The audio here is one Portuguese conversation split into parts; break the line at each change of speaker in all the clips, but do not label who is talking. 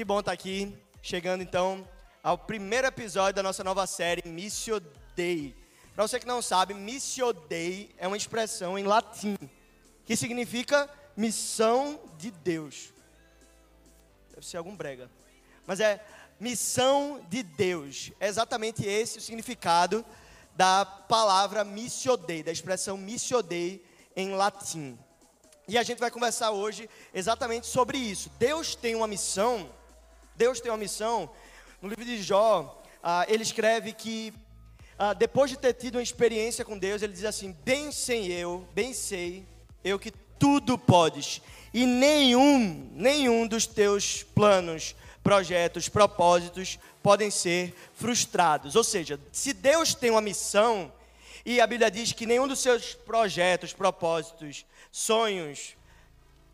que bom estar aqui, chegando então ao primeiro episódio da nossa nova série Missio Dei. Para você que não sabe, Missio Dei é uma expressão em latim que significa missão de Deus. Deve ser algum brega. Mas é missão de Deus. É exatamente esse o significado da palavra Missio Dei, da expressão Missio Dei em latim. E a gente vai conversar hoje exatamente sobre isso. Deus tem uma missão Deus tem uma missão. No livro de Jó, ah, ele escreve que ah, depois de ter tido uma experiência com Deus, ele diz assim: Bem sei eu, bem sei eu que tudo podes, e nenhum, nenhum dos teus planos, projetos, propósitos podem ser frustrados. Ou seja, se Deus tem uma missão, e a Bíblia diz que nenhum dos seus projetos, propósitos, sonhos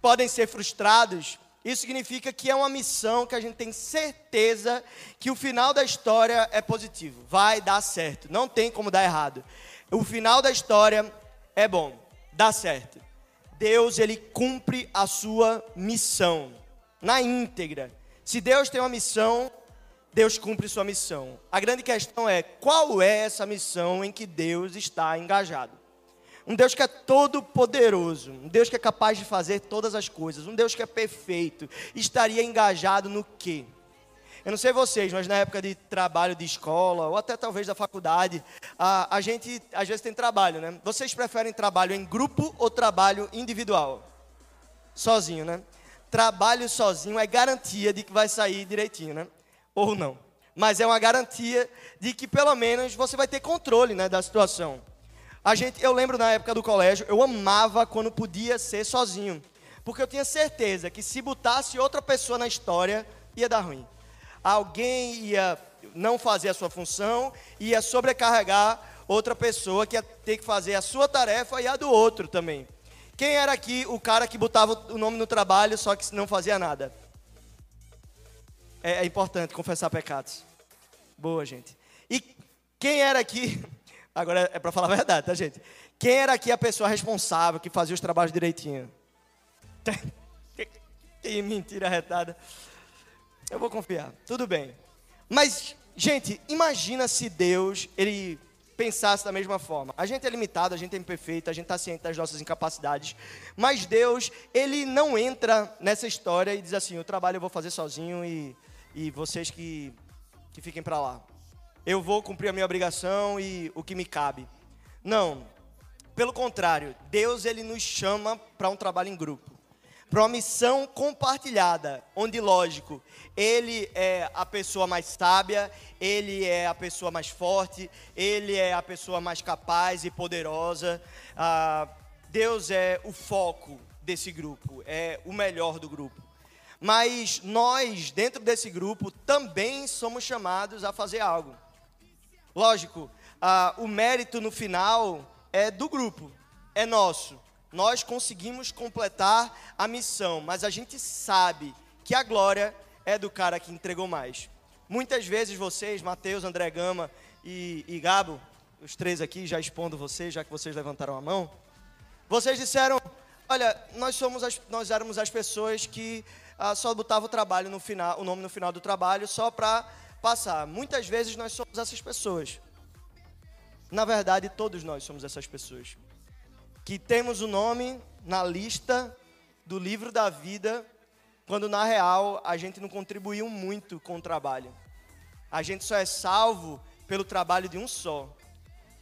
podem ser frustrados, isso significa que é uma missão que a gente tem certeza que o final da história é positivo, vai dar certo, não tem como dar errado. O final da história é bom, dá certo. Deus, ele cumpre a sua missão na íntegra. Se Deus tem uma missão, Deus cumpre sua missão. A grande questão é qual é essa missão em que Deus está engajado. Um Deus que é todo poderoso, um Deus que é capaz de fazer todas as coisas, um Deus que é perfeito, estaria engajado no quê? Eu não sei vocês, mas na época de trabalho de escola, ou até talvez da faculdade, a, a gente às vezes tem trabalho, né? Vocês preferem trabalho em grupo ou trabalho individual? Sozinho, né? Trabalho sozinho é garantia de que vai sair direitinho, né? Ou não. Mas é uma garantia de que pelo menos você vai ter controle né, da situação. A gente, eu lembro na época do colégio, eu amava quando podia ser sozinho. Porque eu tinha certeza que se botasse outra pessoa na história, ia dar ruim. Alguém ia não fazer a sua função, ia sobrecarregar outra pessoa que ia ter que fazer a sua tarefa e a do outro também. Quem era aqui o cara que botava o nome no trabalho, só que não fazia nada? É, é importante confessar pecados. Boa, gente. E quem era aqui Agora é para falar a verdade, tá, gente? Quem era aqui a pessoa responsável que fazia os trabalhos direitinho? Que mentira retada. Eu vou confiar. Tudo bem. Mas, gente, imagina se Deus, ele pensasse da mesma forma. A gente é limitado, a gente é imperfeito, a gente está ciente das nossas incapacidades. Mas Deus, ele não entra nessa história e diz assim: o trabalho eu vou fazer sozinho e, e vocês que, que fiquem para lá eu vou cumprir a minha obrigação e o que me cabe. Não. Pelo contrário, Deus ele nos chama para um trabalho em grupo, para uma missão compartilhada, onde lógico, ele é a pessoa mais sábia, ele é a pessoa mais forte, ele é a pessoa mais capaz e poderosa. Ah, Deus é o foco desse grupo, é o melhor do grupo. Mas nós, dentro desse grupo, também somos chamados a fazer algo. Lógico, ah, o mérito no final é do grupo, é nosso. Nós conseguimos completar a missão, mas a gente sabe que a glória é do cara que entregou mais. Muitas vezes vocês, Mateus, André Gama e, e Gabo, os três aqui, já expondo vocês, já que vocês levantaram a mão, vocês disseram, olha, nós somos as, nós éramos as pessoas que ah, só botavam o trabalho no final, o nome no final do trabalho só para passar. Muitas vezes nós somos essas pessoas. Na verdade, todos nós somos essas pessoas. Que temos o nome na lista do livro da vida, quando na real a gente não contribuiu muito com o trabalho. A gente só é salvo pelo trabalho de um só.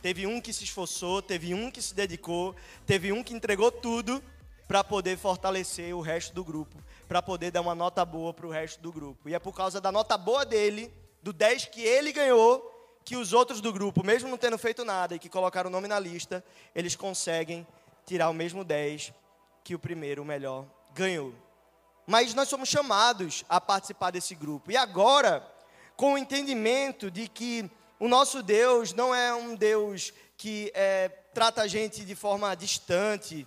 Teve um que se esforçou, teve um que se dedicou, teve um que entregou tudo para poder fortalecer o resto do grupo, para poder dar uma nota boa para o resto do grupo. E é por causa da nota boa dele do 10 que ele ganhou, que os outros do grupo, mesmo não tendo feito nada e que colocaram o nome na lista, eles conseguem tirar o mesmo 10 que o primeiro, o melhor, ganhou. Mas nós somos chamados a participar desse grupo. E agora, com o entendimento de que o nosso Deus não é um Deus que é, trata a gente de forma distante,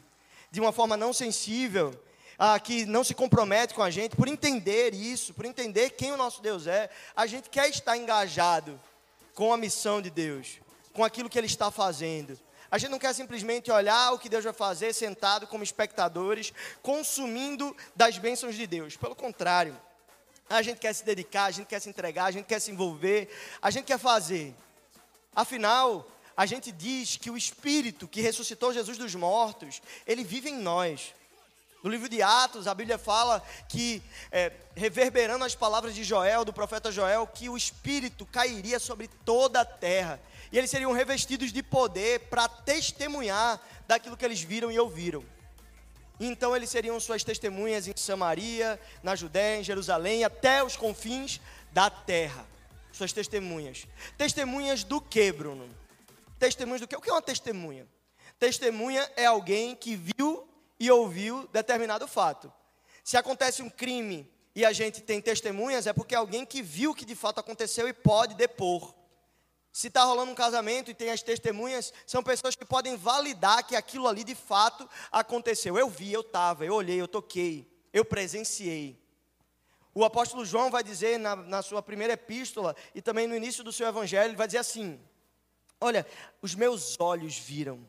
de uma forma não sensível, ah, que não se compromete com a gente, por entender isso, por entender quem o nosso Deus é, a gente quer estar engajado com a missão de Deus, com aquilo que Ele está fazendo. A gente não quer simplesmente olhar o que Deus vai fazer sentado como espectadores, consumindo das bênçãos de Deus. Pelo contrário, A gente quer se dedicar, a gente quer se entregar, a gente quer se envolver, a gente quer fazer. Afinal, a gente diz que o Espírito que ressuscitou Jesus dos mortos, ele vive em nós. No livro de Atos, a Bíblia fala que, é, reverberando as palavras de Joel, do profeta Joel, que o Espírito cairia sobre toda a terra. E eles seriam revestidos de poder para testemunhar daquilo que eles viram e ouviram. Então eles seriam suas testemunhas em Samaria, na Judéia, em Jerusalém, até os confins da terra. Suas testemunhas. Testemunhas do que, Bruno? Testemunhas do que? O que é uma testemunha? Testemunha é alguém que viu e ouviu determinado fato. Se acontece um crime e a gente tem testemunhas, é porque alguém que viu que de fato aconteceu e pode depor. Se está rolando um casamento e tem as testemunhas, são pessoas que podem validar que aquilo ali de fato aconteceu. Eu vi, eu estava, eu olhei, eu toquei, eu presenciei. O apóstolo João vai dizer na, na sua primeira epístola e também no início do seu evangelho, ele vai dizer assim: Olha, os meus olhos viram,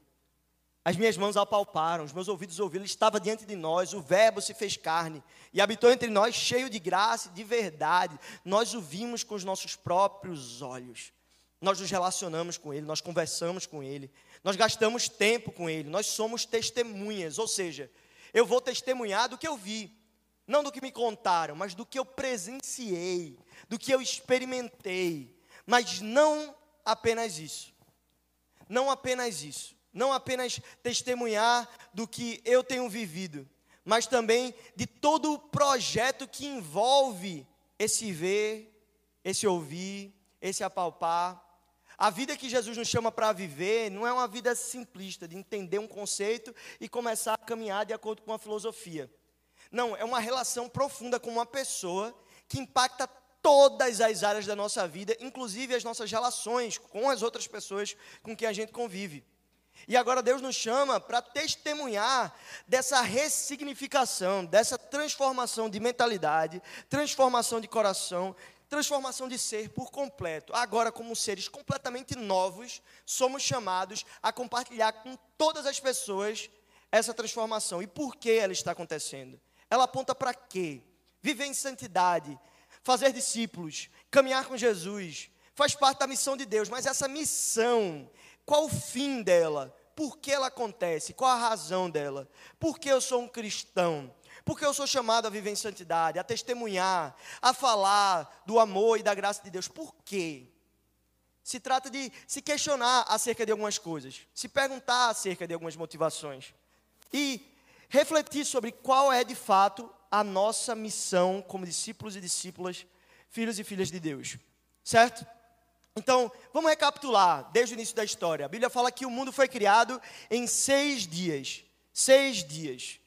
as minhas mãos apalparam, os meus ouvidos ouviram, ele estava diante de nós, o Verbo se fez carne e habitou entre nós, cheio de graça e de verdade. Nós o vimos com os nossos próprios olhos. Nós nos relacionamos com Ele, nós conversamos com Ele, nós gastamos tempo com Ele, nós somos testemunhas, ou seja, eu vou testemunhar do que eu vi, não do que me contaram, mas do que eu presenciei, do que eu experimentei, mas não apenas isso, não apenas isso, não apenas testemunhar do que eu tenho vivido, mas também de todo o projeto que envolve esse ver, esse ouvir, esse apalpar, a vida que Jesus nos chama para viver não é uma vida simplista, de entender um conceito e começar a caminhar de acordo com uma filosofia. Não, é uma relação profunda com uma pessoa que impacta todas as áreas da nossa vida, inclusive as nossas relações com as outras pessoas com quem a gente convive. E agora Deus nos chama para testemunhar dessa ressignificação, dessa transformação de mentalidade, transformação de coração, transformação de ser por completo. Agora, como seres completamente novos, somos chamados a compartilhar com todas as pessoas essa transformação. E por que ela está acontecendo? Ela aponta para quê? Viver em santidade, fazer discípulos, caminhar com Jesus, faz parte da missão de Deus, mas essa missão, qual o fim dela? Por que ela acontece? Qual a razão dela? Por que eu sou um cristão? Porque eu sou chamado a viver em santidade, a testemunhar, a falar do amor e da graça de Deus. Por quê? Se trata de se questionar acerca de algumas coisas, se perguntar acerca de algumas motivações e refletir sobre qual é de fato a nossa missão como discípulos e discípulas, filhos e filhas de Deus. Certo? Então, vamos recapitular desde o início da história. A Bíblia fala que o mundo foi criado em seis dias. Seis dias.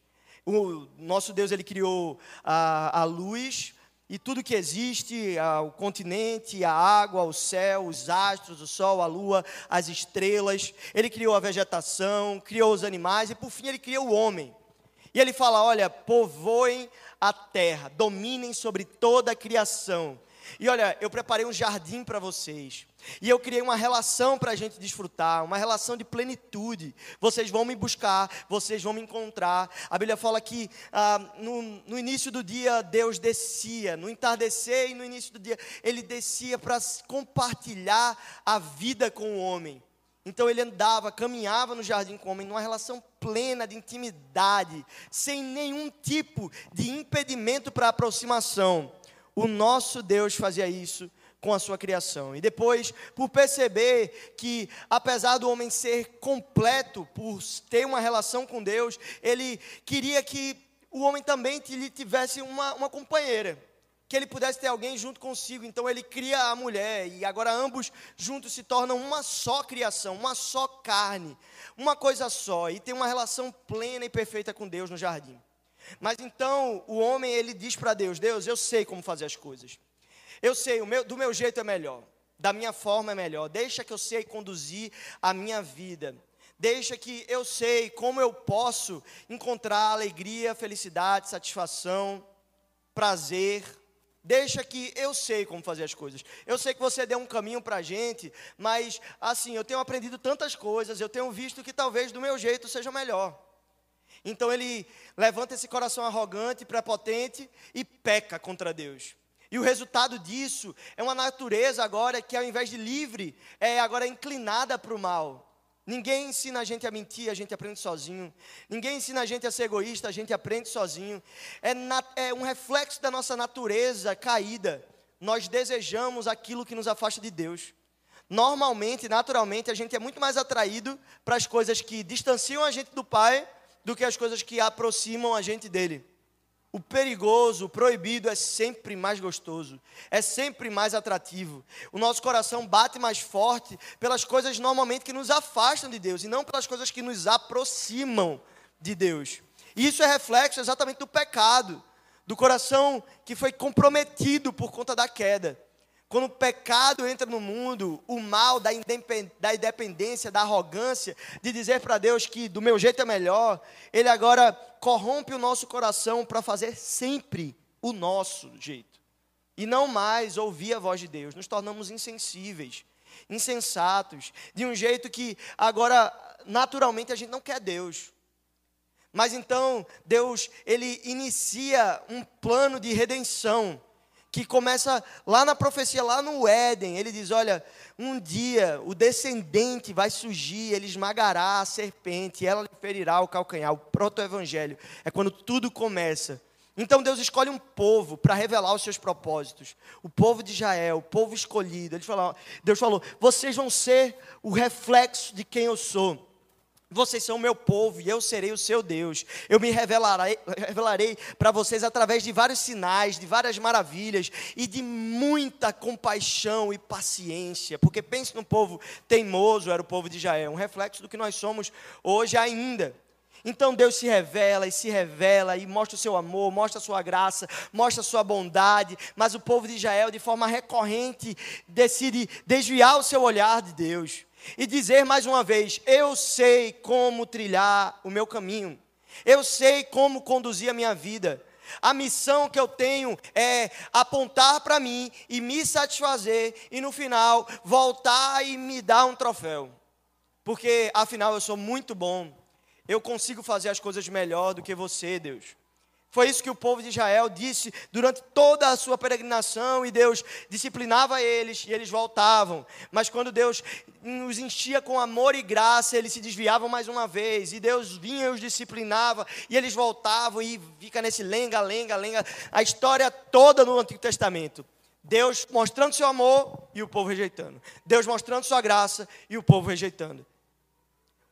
O nosso Deus ele criou a, a luz e tudo que existe, a, o continente, a água, o céu, os astros, o sol, a lua, as estrelas. Ele criou a vegetação, criou os animais e por fim ele criou o homem. E ele fala: olha, povoem a terra, dominem sobre toda a criação. E olha, eu preparei um jardim para vocês. E eu criei uma relação para a gente desfrutar, uma relação de plenitude. Vocês vão me buscar, vocês vão me encontrar. A Bíblia fala que ah, no, no, início do dia Deus descia, no entardecer e no início do dia ele descia para compartilhar a vida com o homem. Então ele andava, caminhava no jardim com o homem, numa relação plena de intimidade, sem nenhum tipo de impedimento para aproximação. O nosso Deus fazia isso com a sua criação. E depois, por perceber que, apesar do homem ser completo, por ter uma relação com Deus, ele queria que o homem também tivesse uma, uma companheira. Que ele pudesse ter alguém junto consigo. Então ele cria a mulher. E agora ambos juntos se tornam uma só criação, uma só carne, uma coisa só. E tem uma relação plena e perfeita com Deus no jardim. Mas então o homem ele diz para Deus: Deus, eu sei como fazer as coisas. Eu sei, meu, do meu jeito é melhor, da minha forma é melhor. Deixa que eu sei conduzir a minha vida. Deixa que eu sei como eu posso encontrar alegria, felicidade, satisfação, prazer. Deixa que eu sei como fazer as coisas. Eu sei que você deu um caminho para a gente, mas assim, eu tenho aprendido tantas coisas, eu tenho visto que talvez do meu jeito seja melhor. Então ele levanta esse coração arrogante, prepotente e peca contra Deus. E o resultado disso é uma natureza agora que, ao invés de livre, é agora inclinada para o mal. Ninguém ensina a gente a mentir, a gente aprende sozinho. Ninguém ensina a gente a ser egoísta, a gente aprende sozinho. É, é um reflexo da nossa natureza caída. Nós desejamos aquilo que nos afasta de Deus. Normalmente, naturalmente, a gente é muito mais atraído para as coisas que distanciam a gente do Pai do que as coisas que aproximam a gente dele. O perigoso, o proibido é sempre mais gostoso, é sempre mais atrativo. O nosso coração bate mais forte pelas coisas normalmente que nos afastam de Deus e não pelas coisas que nos aproximam de Deus. E isso é reflexo exatamente do pecado, do coração que foi comprometido por conta da queda. Quando o pecado entra no mundo, o mal da independência, da arrogância, de dizer para Deus que do meu jeito é melhor, ele agora corrompe o nosso coração para fazer sempre o nosso jeito. E não mais ouvir a voz de Deus. Nos tornamos insensíveis, insensatos, de um jeito que agora, naturalmente, a gente não quer Deus. Mas então, Deus, ele inicia um plano de redenção que começa lá na profecia, lá no Éden. Ele diz: Olha, um dia o descendente vai surgir, ele esmagará a serpente, ela lhe ferirá o calcanhar. O proto-evangelho é quando tudo começa. Então Deus escolhe um povo para revelar os seus propósitos. O povo de Israel, o povo escolhido. Ele Deus falou: vocês vão ser o reflexo de quem eu sou. Vocês são meu povo e eu serei o seu Deus. Eu me revelarei, revelarei para vocês através de vários sinais, de várias maravilhas e de muita compaixão e paciência. Porque pense no povo teimoso, era o povo de Israel, um reflexo do que nós somos hoje ainda. Então Deus se revela e se revela e mostra o seu amor, mostra a sua graça, mostra a sua bondade, mas o povo de Israel, de forma recorrente, decide desviar o seu olhar de Deus e dizer mais uma vez: Eu sei como trilhar o meu caminho, eu sei como conduzir a minha vida. A missão que eu tenho é apontar para mim e me satisfazer, e no final voltar e me dar um troféu. Porque afinal eu sou muito bom, eu consigo fazer as coisas melhor do que você, Deus. Foi isso que o povo de Israel disse durante toda a sua peregrinação, e Deus disciplinava eles e eles voltavam. Mas quando Deus os enchia com amor e graça, eles se desviavam mais uma vez, e Deus vinha e os disciplinava, e eles voltavam, e fica nesse lenga, lenga, lenga, a história toda no Antigo Testamento. Deus mostrando seu amor e o povo rejeitando. Deus mostrando sua graça e o povo rejeitando.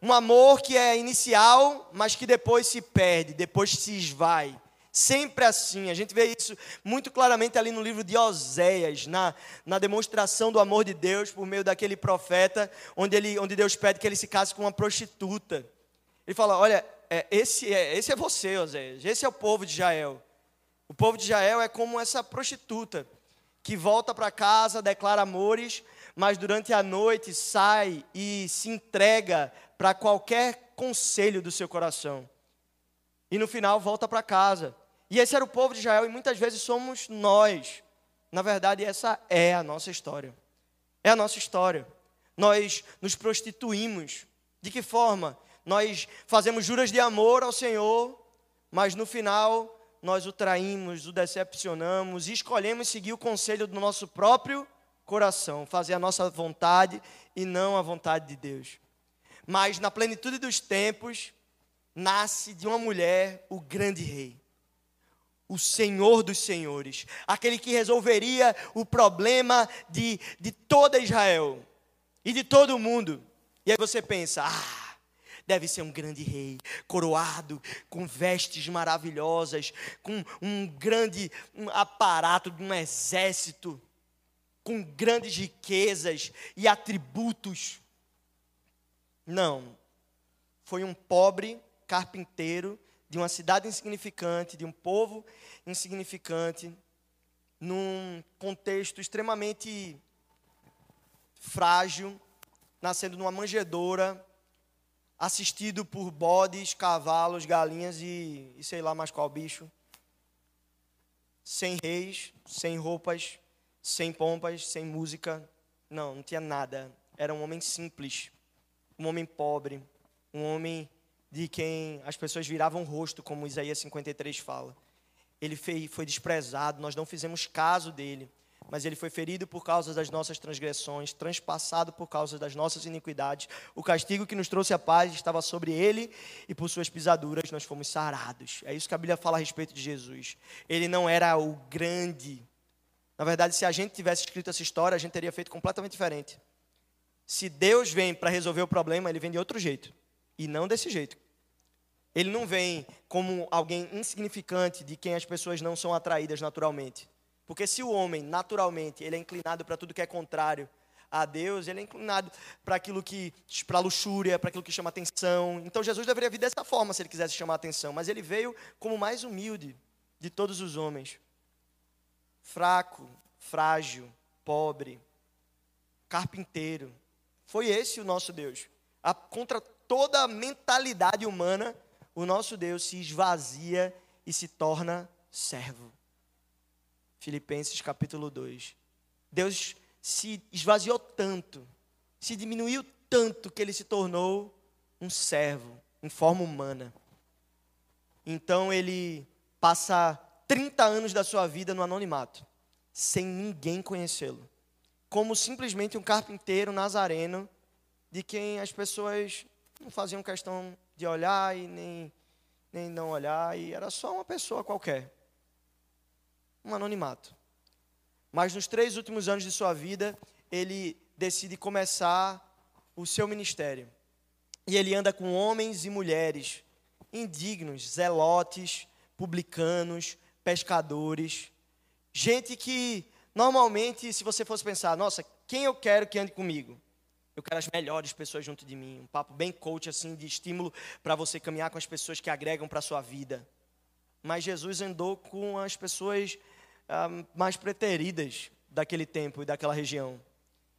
Um amor que é inicial, mas que depois se perde, depois se esvai. Sempre assim, a gente vê isso muito claramente ali no livro de Oséias, na, na demonstração do amor de Deus por meio daquele profeta, onde, ele, onde Deus pede que ele se case com uma prostituta. Ele fala: Olha, é, esse, é, esse é você, Oséias, esse é o povo de Israel. O povo de Israel é como essa prostituta que volta para casa, declara amores, mas durante a noite sai e se entrega para qualquer conselho do seu coração. E no final volta para casa. E esse era o povo de Israel e muitas vezes somos nós. Na verdade, essa é a nossa história. É a nossa história. Nós nos prostituímos. De que forma? Nós fazemos juras de amor ao Senhor, mas no final nós o traímos, o decepcionamos e escolhemos seguir o conselho do nosso próprio coração, fazer a nossa vontade e não a vontade de Deus. Mas na plenitude dos tempos, nasce de uma mulher o grande rei, o Senhor dos Senhores, aquele que resolveria o problema de, de toda Israel e de todo o mundo. E aí você pensa, ah, deve ser um grande rei, coroado, com vestes maravilhosas, com um grande aparato de um exército, com grandes riquezas e atributos. Não. Foi um pobre carpinteiro de uma cidade insignificante, de um povo insignificante, num contexto extremamente frágil, nascendo numa manjedoura, assistido por bodes, cavalos, galinhas e, e sei lá mais qual bicho. Sem reis, sem roupas, sem pompas, sem música. Não, não tinha nada. Era um homem simples, um homem pobre, um homem de quem as pessoas viravam o rosto, como Isaías 53 fala. ele foi desprezado, nós não fizemos caso dele mas ele foi ferido por causa das nossas transgressões, transpassado por causa das nossas iniquidades. O castigo que nos trouxe a paz estava sobre ele, e por suas pisaduras nós fomos sarados. É isso que a Bíblia fala a respeito de Jesus. Ele não era o grande. Na verdade, se a gente tivesse escrito essa história, a gente teria feito completamente diferente. Se Deus vem para resolver o problema, ele vem de outro jeito, e não desse jeito. Ele não vem como alguém insignificante de quem as pessoas não são atraídas naturalmente. Porque se o homem, naturalmente, ele é inclinado para tudo que é contrário a Deus, ele é inclinado para aquilo que, para luxúria, para aquilo que chama atenção. Então Jesus deveria vir dessa forma se ele quisesse chamar atenção, mas ele veio como o mais humilde de todos os homens. Fraco, frágil, pobre, carpinteiro. Foi esse o nosso Deus. A, contra toda a mentalidade humana, o nosso Deus se esvazia e se torna servo. Filipenses capítulo 2. Deus se esvaziou tanto, se diminuiu tanto que ele se tornou um servo em forma humana. Então ele passa 30 anos da sua vida no anonimato, sem ninguém conhecê-lo. Como simplesmente um carpinteiro nazareno, de quem as pessoas não faziam questão de olhar e nem, nem não olhar, e era só uma pessoa qualquer um anonimato. Mas nos três últimos anos de sua vida, ele decide começar o seu ministério. E ele anda com homens e mulheres indignos, zelotes, publicanos, pescadores, gente que normalmente, se você fosse pensar, nossa, quem eu quero que ande comigo? Eu quero as melhores pessoas junto de mim, um papo bem coach assim de estímulo para você caminhar com as pessoas que agregam para a sua vida. Mas Jesus andou com as pessoas ah, mais preteridas daquele tempo e daquela região.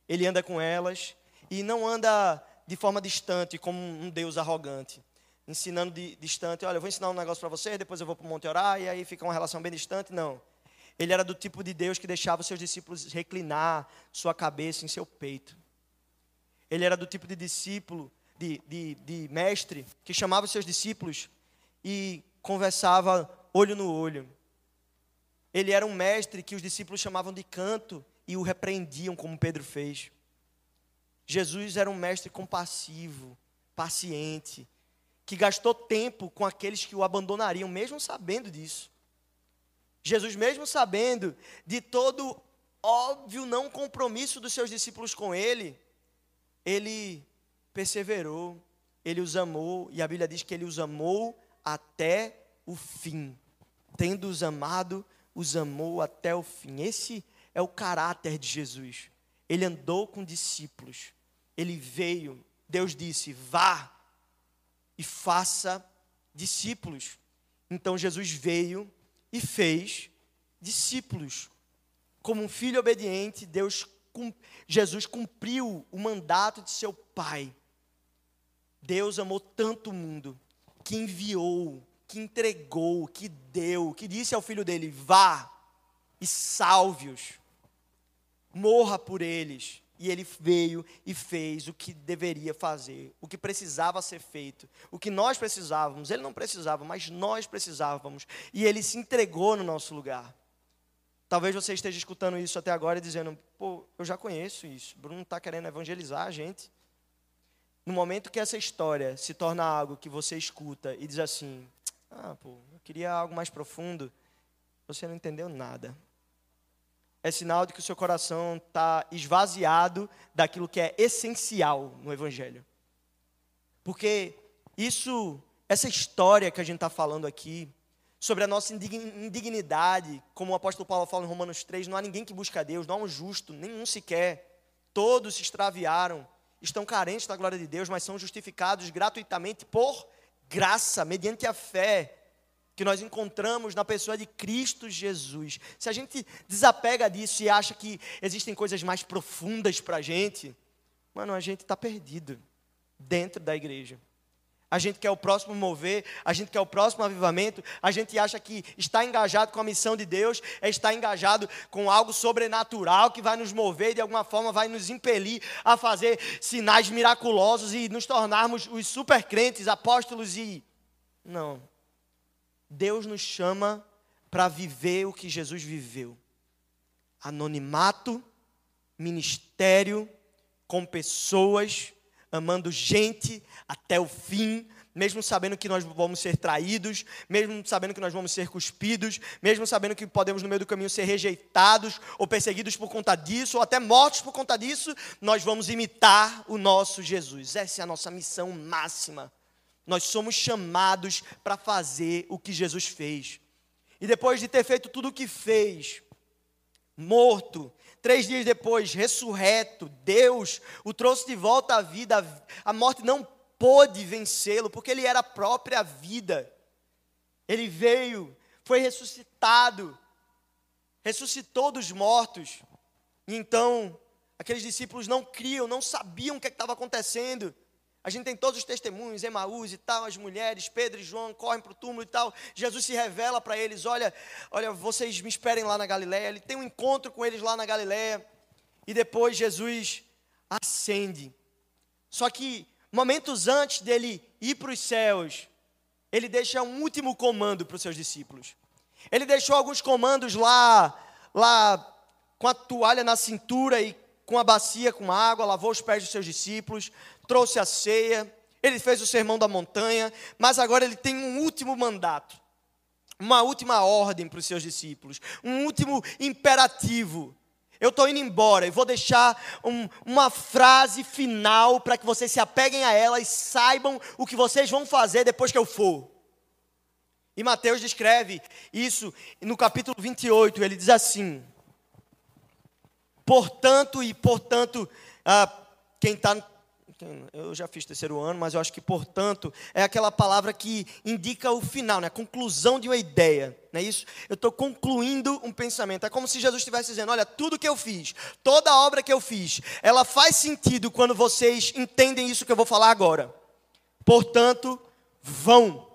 Ele anda com elas e não anda de forma distante, como um Deus arrogante, ensinando de, distante. Olha, eu vou ensinar um negócio para você, depois eu vou para o Monte orar, e aí fica uma relação bem distante. Não. Ele era do tipo de Deus que deixava os seus discípulos reclinar sua cabeça em seu peito. Ele era do tipo de discípulo, de, de, de mestre, que chamava seus discípulos e conversava olho no olho. Ele era um mestre que os discípulos chamavam de canto e o repreendiam, como Pedro fez. Jesus era um mestre compassivo, paciente, que gastou tempo com aqueles que o abandonariam, mesmo sabendo disso. Jesus, mesmo sabendo de todo óbvio não compromisso dos seus discípulos com ele, ele perseverou, ele os amou, e a Bíblia diz que ele os amou até o fim. Tendo-os amado, os amou até o fim. Esse é o caráter de Jesus. Ele andou com discípulos. Ele veio. Deus disse: vá e faça discípulos. Então Jesus veio e fez discípulos. Como um filho obediente, Deus, Jesus cumpriu o mandato de seu Pai. Deus amou tanto o mundo que enviou que entregou, que deu, que disse ao filho dele: vá e salve-os, morra por eles. E ele veio e fez o que deveria fazer, o que precisava ser feito, o que nós precisávamos. Ele não precisava, mas nós precisávamos. E ele se entregou no nosso lugar. Talvez você esteja escutando isso até agora e dizendo: pô, eu já conheço isso. Bruno está querendo evangelizar a gente. No momento que essa história se torna algo que você escuta e diz assim: ah, pô, eu queria algo mais profundo. Você não entendeu nada. É sinal de que o seu coração está esvaziado daquilo que é essencial no Evangelho. Porque isso, essa história que a gente está falando aqui, sobre a nossa indignidade, como o apóstolo Paulo fala em Romanos 3, não há ninguém que busca a Deus, não há um justo, nenhum sequer. Todos se extraviaram, estão carentes da glória de Deus, mas são justificados gratuitamente por graça, mediante a fé que nós encontramos na pessoa de Cristo Jesus. Se a gente desapega disso e acha que existem coisas mais profundas para a gente, mano, a gente está perdido dentro da igreja. A gente quer o próximo mover, a gente quer o próximo avivamento, a gente acha que está engajado com a missão de Deus, é estar engajado com algo sobrenatural que vai nos mover, de alguma forma vai nos impelir a fazer sinais miraculosos e nos tornarmos os super crentes, apóstolos e. Não. Deus nos chama para viver o que Jesus viveu. Anonimato, ministério, com pessoas, amando gente até o fim, mesmo sabendo que nós vamos ser traídos, mesmo sabendo que nós vamos ser cuspidos, mesmo sabendo que podemos no meio do caminho ser rejeitados ou perseguidos por conta disso, ou até mortos por conta disso, nós vamos imitar o nosso Jesus. Essa é a nossa missão máxima. Nós somos chamados para fazer o que Jesus fez. E depois de ter feito tudo o que fez, morto, três dias depois, ressurreto, Deus o trouxe de volta à vida, a morte não pôde vencê-lo, porque ele era a própria vida. Ele veio, foi ressuscitado, ressuscitou dos mortos. E então, aqueles discípulos não criam, não sabiam o que é estava acontecendo. A gente tem todos os testemunhos, Emaús e tal, as mulheres, Pedro e João correm para o túmulo e tal. Jesus se revela para eles: olha, olha, vocês me esperem lá na Galiléia. Ele tem um encontro com eles lá na Galiléia. E depois Jesus ascende. Só que momentos antes dele ir para os céus, ele deixa um último comando para os seus discípulos. Ele deixou alguns comandos lá, lá com a toalha na cintura e com a bacia com água, lavou os pés dos seus discípulos, trouxe a ceia, ele fez o sermão da montanha, mas agora ele tem um último mandato, uma última ordem para os seus discípulos, um último imperativo eu estou indo embora e vou deixar um, uma frase final para que vocês se apeguem a ela e saibam o que vocês vão fazer depois que eu for. E Mateus descreve isso no capítulo 28, ele diz assim: Portanto, e portanto, ah, quem está eu já fiz terceiro ano, mas eu acho que, portanto, é aquela palavra que indica o final, né? a conclusão de uma ideia. Não é isso? Eu estou concluindo um pensamento. É como se Jesus estivesse dizendo: olha, tudo que eu fiz, toda a obra que eu fiz, ela faz sentido quando vocês entendem isso que eu vou falar agora. Portanto, vão.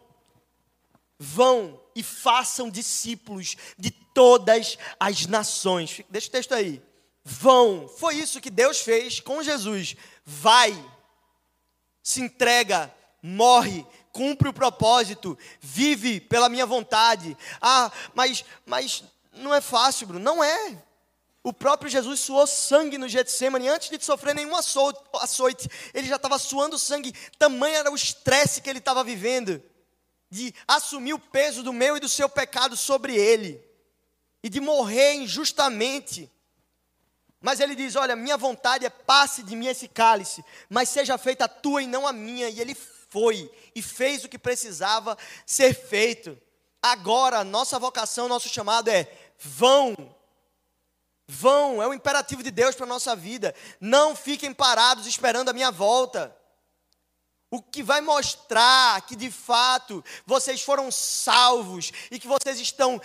Vão e façam discípulos de todas as nações. Deixa o texto aí. Vão. Foi isso que Deus fez com Jesus. Vai se entrega, morre, cumpre o propósito, vive pela minha vontade. Ah, mas, mas não é fácil, Bruno. Não é. O próprio Jesus suou sangue no Getsemane antes de sofrer nenhum açoite. Ele já estava suando sangue. Tamanho era o estresse que ele estava vivendo de assumir o peso do meu e do seu pecado sobre ele e de morrer injustamente. Mas ele diz: Olha, minha vontade é passe de mim esse cálice, mas seja feita a tua e não a minha. E ele foi e fez o que precisava ser feito. Agora, nossa vocação, nosso chamado é: vão. Vão, é o imperativo de Deus para a nossa vida. Não fiquem parados esperando a minha volta. O que vai mostrar que de fato vocês foram salvos e que vocês estão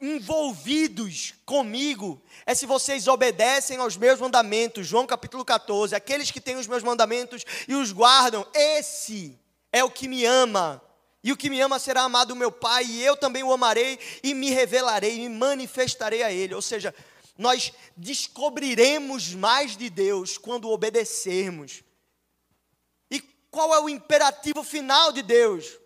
envolvidos comigo é se vocês obedecem aos meus mandamentos. João capítulo 14. Aqueles que têm os meus mandamentos e os guardam, esse é o que me ama. E o que me ama será amado o meu Pai, e eu também o amarei e me revelarei, me manifestarei a Ele. Ou seja, nós descobriremos mais de Deus quando obedecermos. E qual é o imperativo final de Deus?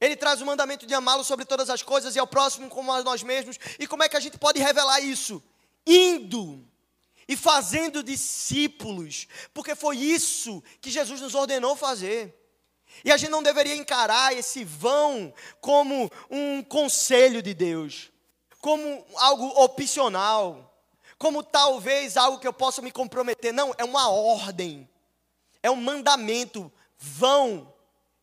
Ele traz o mandamento de amá-lo sobre todas as coisas e ao próximo como a nós mesmos. E como é que a gente pode revelar isso? Indo e fazendo discípulos, porque foi isso que Jesus nos ordenou fazer. E a gente não deveria encarar esse vão como um conselho de Deus, como algo opcional, como talvez algo que eu possa me comprometer. Não, é uma ordem, é um mandamento. Vão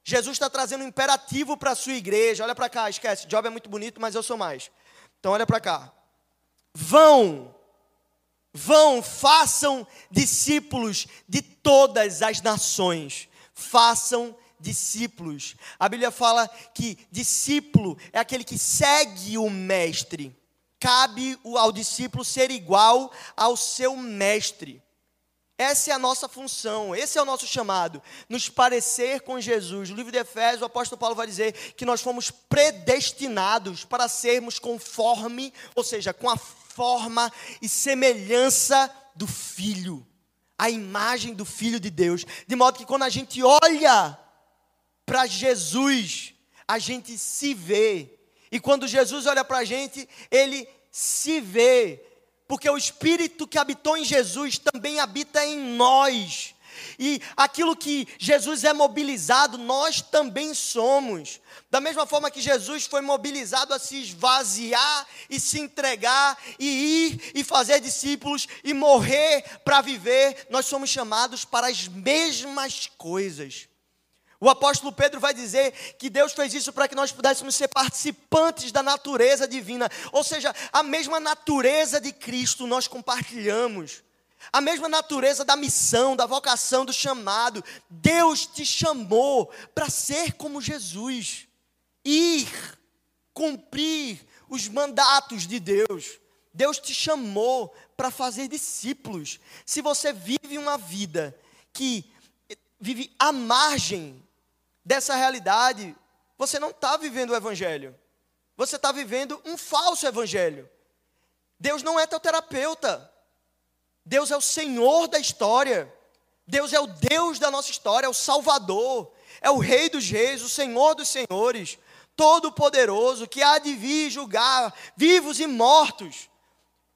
Jesus está trazendo um imperativo para a sua igreja. Olha para cá, esquece. Job é muito bonito, mas eu sou mais. Então olha para cá. Vão, vão, façam discípulos de todas as nações. Façam discípulos. A Bíblia fala que discípulo é aquele que segue o mestre. Cabe ao discípulo ser igual ao seu mestre. Essa é a nossa função, esse é o nosso chamado, nos parecer com Jesus. No livro de Efésios, o apóstolo Paulo vai dizer que nós fomos predestinados para sermos conforme, ou seja, com a forma e semelhança do Filho, a imagem do Filho de Deus. De modo que quando a gente olha para Jesus, a gente se vê E quando Jesus olha para a gente, ele se vê, porque o Espírito que habitou em Jesus também habita em nós. E aquilo que Jesus é mobilizado, nós também somos. Da mesma forma que Jesus foi mobilizado a se esvaziar e se entregar e ir e fazer discípulos e morrer para viver, nós somos chamados para as mesmas coisas. O apóstolo Pedro vai dizer que Deus fez isso para que nós pudéssemos ser participantes da natureza divina, ou seja, a mesma natureza de Cristo nós compartilhamos. A mesma natureza da missão, da vocação, do chamado. Deus te chamou para ser como Jesus. Ir, cumprir os mandatos de Deus. Deus te chamou para fazer discípulos. Se você vive uma vida que vive à margem dessa realidade, você não está vivendo o Evangelho. Você está vivendo um falso Evangelho. Deus não é teu terapeuta. Deus é o Senhor da história. Deus é o Deus da nossa história, é o Salvador, é o Rei dos Reis, o Senhor dos Senhores, Todo-Poderoso, que há de vir julgar vivos e mortos.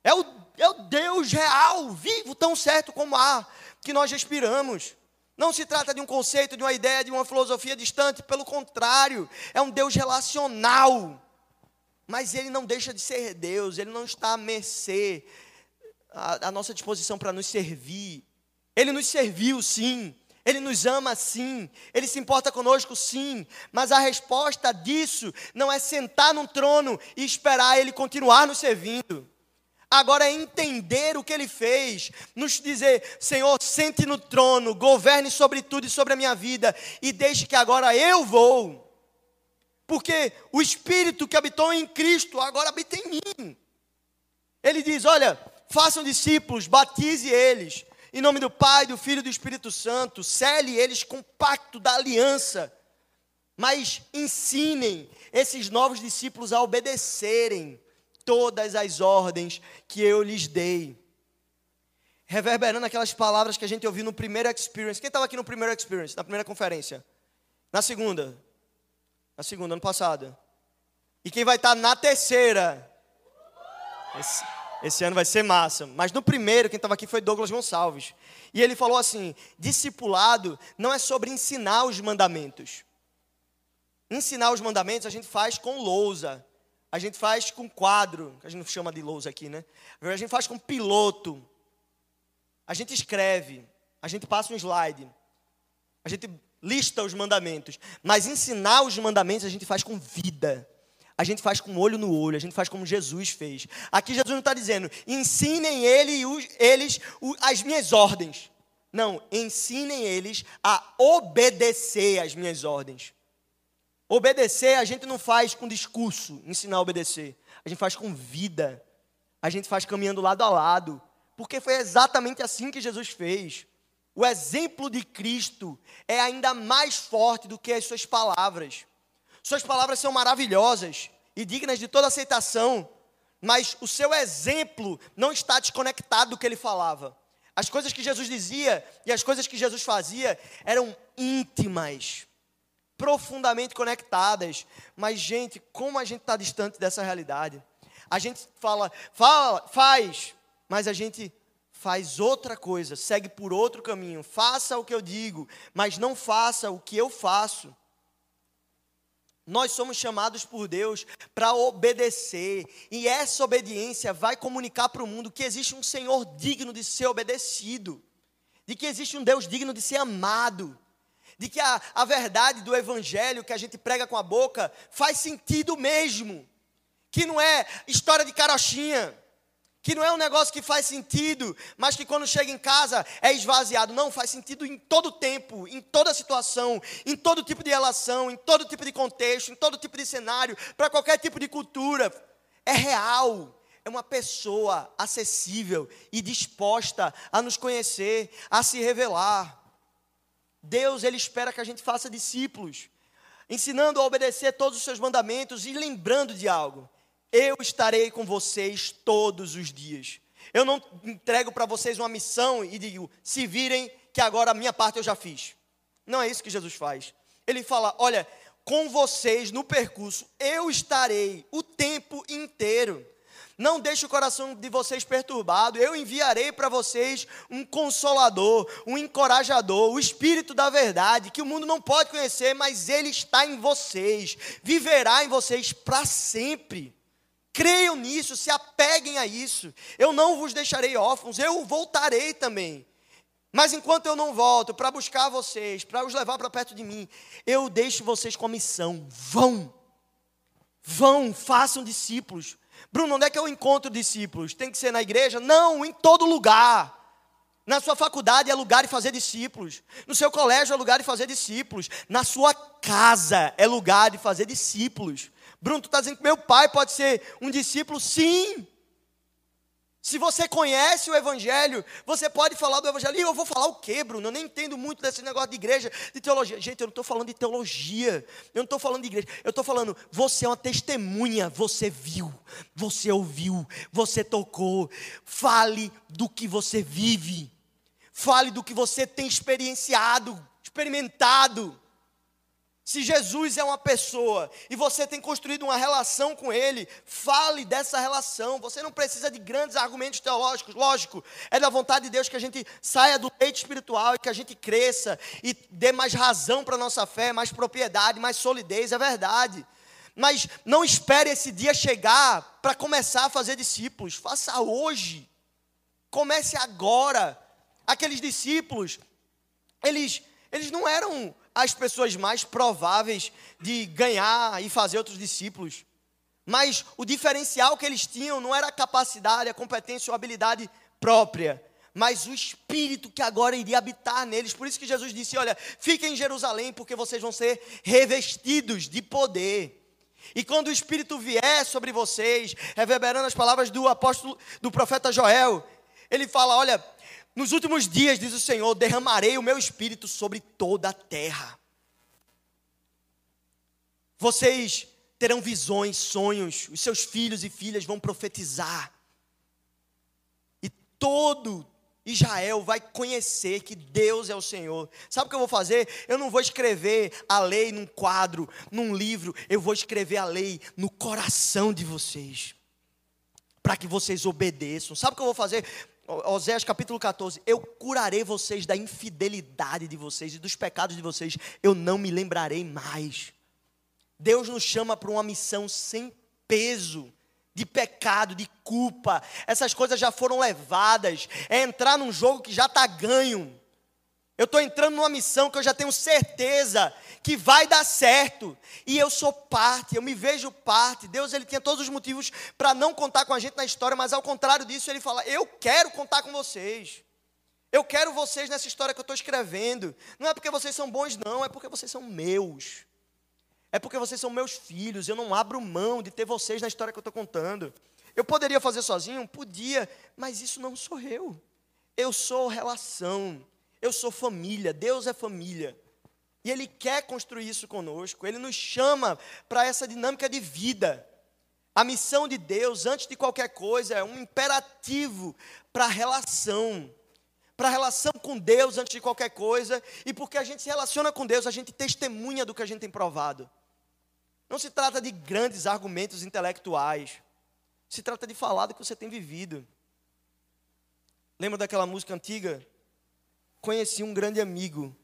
É o, é o Deus real, vivo, tão certo como há, que nós respiramos. Não se trata de um conceito, de uma ideia, de uma filosofia distante, pelo contrário, é um Deus relacional. Mas ele não deixa de ser Deus, ele não está à mercê a nossa disposição para nos servir. Ele nos serviu, sim. Ele nos ama sim, Ele se importa conosco sim, mas a resposta disso não é sentar num trono e esperar Ele continuar nos servindo. Agora é entender o que Ele fez, nos dizer: Senhor, sente no trono, governe sobre tudo e sobre a minha vida, e deixe que agora eu vou, porque o Espírito que habitou em Cristo agora habita em mim. Ele diz: Olha, Façam discípulos, batize eles, em nome do Pai, do Filho e do Espírito Santo, cele eles com o pacto da aliança, mas ensinem esses novos discípulos a obedecerem todas as ordens que eu lhes dei. Reverberando aquelas palavras que a gente ouviu no primeiro experience. Quem estava aqui no primeiro experience, na primeira conferência? Na segunda? Na segunda, ano passado. E quem vai estar na terceira? Esse. Esse ano vai ser massa. Mas no primeiro, quem estava aqui foi Douglas Gonçalves. E ele falou assim: discipulado não é sobre ensinar os mandamentos. Ensinar os mandamentos a gente faz com lousa. A gente faz com quadro, que a gente chama de lousa aqui, né? A gente faz com piloto. A gente escreve. A gente passa um slide. A gente lista os mandamentos. Mas ensinar os mandamentos a gente faz com vida a gente faz com olho no olho, a gente faz como Jesus fez. Aqui Jesus não está dizendo, ensinem ele, eles as minhas ordens. Não, ensinem eles a obedecer às minhas ordens. Obedecer a gente não faz com discurso, ensinar a obedecer. A gente faz com vida. A gente faz caminhando lado a lado. Porque foi exatamente assim que Jesus fez. O exemplo de Cristo é ainda mais forte do que as suas palavras. Suas palavras são maravilhosas e dignas de toda aceitação, mas o seu exemplo não está desconectado do que ele falava. As coisas que Jesus dizia e as coisas que Jesus fazia eram íntimas, profundamente conectadas. Mas, gente, como a gente está distante dessa realidade? A gente fala, fala, faz, mas a gente faz outra coisa, segue por outro caminho. Faça o que eu digo, mas não faça o que eu faço. Nós somos chamados por Deus para obedecer, e essa obediência vai comunicar para o mundo que existe um Senhor digno de ser obedecido, de que existe um Deus digno de ser amado, de que a, a verdade do Evangelho que a gente prega com a boca faz sentido mesmo, que não é história de carochinha, que não é um negócio que faz sentido, mas que quando chega em casa é esvaziado. Não, faz sentido em todo tempo, em toda situação, em todo tipo de relação, em todo tipo de contexto, em todo tipo de cenário, para qualquer tipo de cultura. É real. É uma pessoa acessível e disposta a nos conhecer, a se revelar. Deus, Ele espera que a gente faça discípulos, ensinando a obedecer todos os seus mandamentos e lembrando de algo eu estarei com vocês todos os dias. Eu não entrego para vocês uma missão e digo, se virem que agora a minha parte eu já fiz. Não é isso que Jesus faz. Ele fala: olha, com vocês no percurso, eu estarei o tempo inteiro. Não deixe o coração de vocês perturbado. Eu enviarei para vocês um consolador, um encorajador, o Espírito da Verdade, que o mundo não pode conhecer, mas ele está em vocês, viverá em vocês para sempre. Creiam nisso, se apeguem a isso. Eu não vos deixarei órfãos, eu voltarei também. Mas enquanto eu não volto para buscar vocês, para os levar para perto de mim, eu deixo vocês com a missão. Vão. Vão, façam discípulos. Bruno, onde é que eu encontro discípulos? Tem que ser na igreja? Não, em todo lugar. Na sua faculdade é lugar de fazer discípulos. No seu colégio é lugar de fazer discípulos. Na sua casa é lugar de fazer discípulos. Bruno, tu está dizendo que meu pai pode ser um discípulo? Sim. Se você conhece o Evangelho, você pode falar do Evangelho. E eu vou falar o quê, Bruno? Eu nem entendo muito desse negócio de igreja, de teologia. Gente, eu não estou falando de teologia. Eu não estou falando de igreja. Eu estou falando, você é uma testemunha. Você viu, você ouviu, você tocou. Fale do que você vive. Fale do que você tem experienciado, experimentado. Se Jesus é uma pessoa e você tem construído uma relação com Ele, fale dessa relação. Você não precisa de grandes argumentos teológicos, lógico. É da vontade de Deus que a gente saia do leite espiritual e que a gente cresça e dê mais razão para a nossa fé, mais propriedade, mais solidez, é verdade. Mas não espere esse dia chegar para começar a fazer discípulos. Faça hoje. Comece agora. Aqueles discípulos, eles, eles não eram as pessoas mais prováveis de ganhar e fazer outros discípulos. Mas o diferencial que eles tinham não era a capacidade, a competência ou a habilidade própria, mas o espírito que agora iria habitar neles. Por isso que Jesus disse: Olha, fiquem em Jerusalém, porque vocês vão ser revestidos de poder. E quando o Espírito vier sobre vocês, reverberando as palavras do apóstolo, do profeta Joel, ele fala: Olha, nos últimos dias, diz o Senhor, derramarei o meu espírito sobre toda a terra. Vocês terão visões, sonhos, os seus filhos e filhas vão profetizar. E todo Israel vai conhecer que Deus é o Senhor. Sabe o que eu vou fazer? Eu não vou escrever a lei num quadro, num livro, eu vou escrever a lei no coração de vocês. Para que vocês obedeçam. Sabe o que eu vou fazer? Oséias capítulo 14: Eu curarei vocês da infidelidade de vocês e dos pecados de vocês, eu não me lembrarei mais. Deus nos chama para uma missão sem peso, de pecado, de culpa. Essas coisas já foram levadas. É entrar num jogo que já está ganho. Eu estou entrando numa missão que eu já tenho certeza que vai dar certo. E eu sou parte, eu me vejo parte. Deus ele tinha todos os motivos para não contar com a gente na história, mas ao contrário disso, ele fala: Eu quero contar com vocês. Eu quero vocês nessa história que eu estou escrevendo. Não é porque vocês são bons, não, é porque vocês são meus. É porque vocês são meus filhos. Eu não abro mão de ter vocês na história que eu estou contando. Eu poderia fazer sozinho? Podia, mas isso não sou eu. Eu sou relação. Eu sou família, Deus é família. E Ele quer construir isso conosco, Ele nos chama para essa dinâmica de vida. A missão de Deus, antes de qualquer coisa, é um imperativo para a relação. Para a relação com Deus antes de qualquer coisa, e porque a gente se relaciona com Deus, a gente testemunha do que a gente tem provado. Não se trata de grandes argumentos intelectuais, se trata de falar do que você tem vivido. Lembra daquela música antiga? Conheci um grande amigo.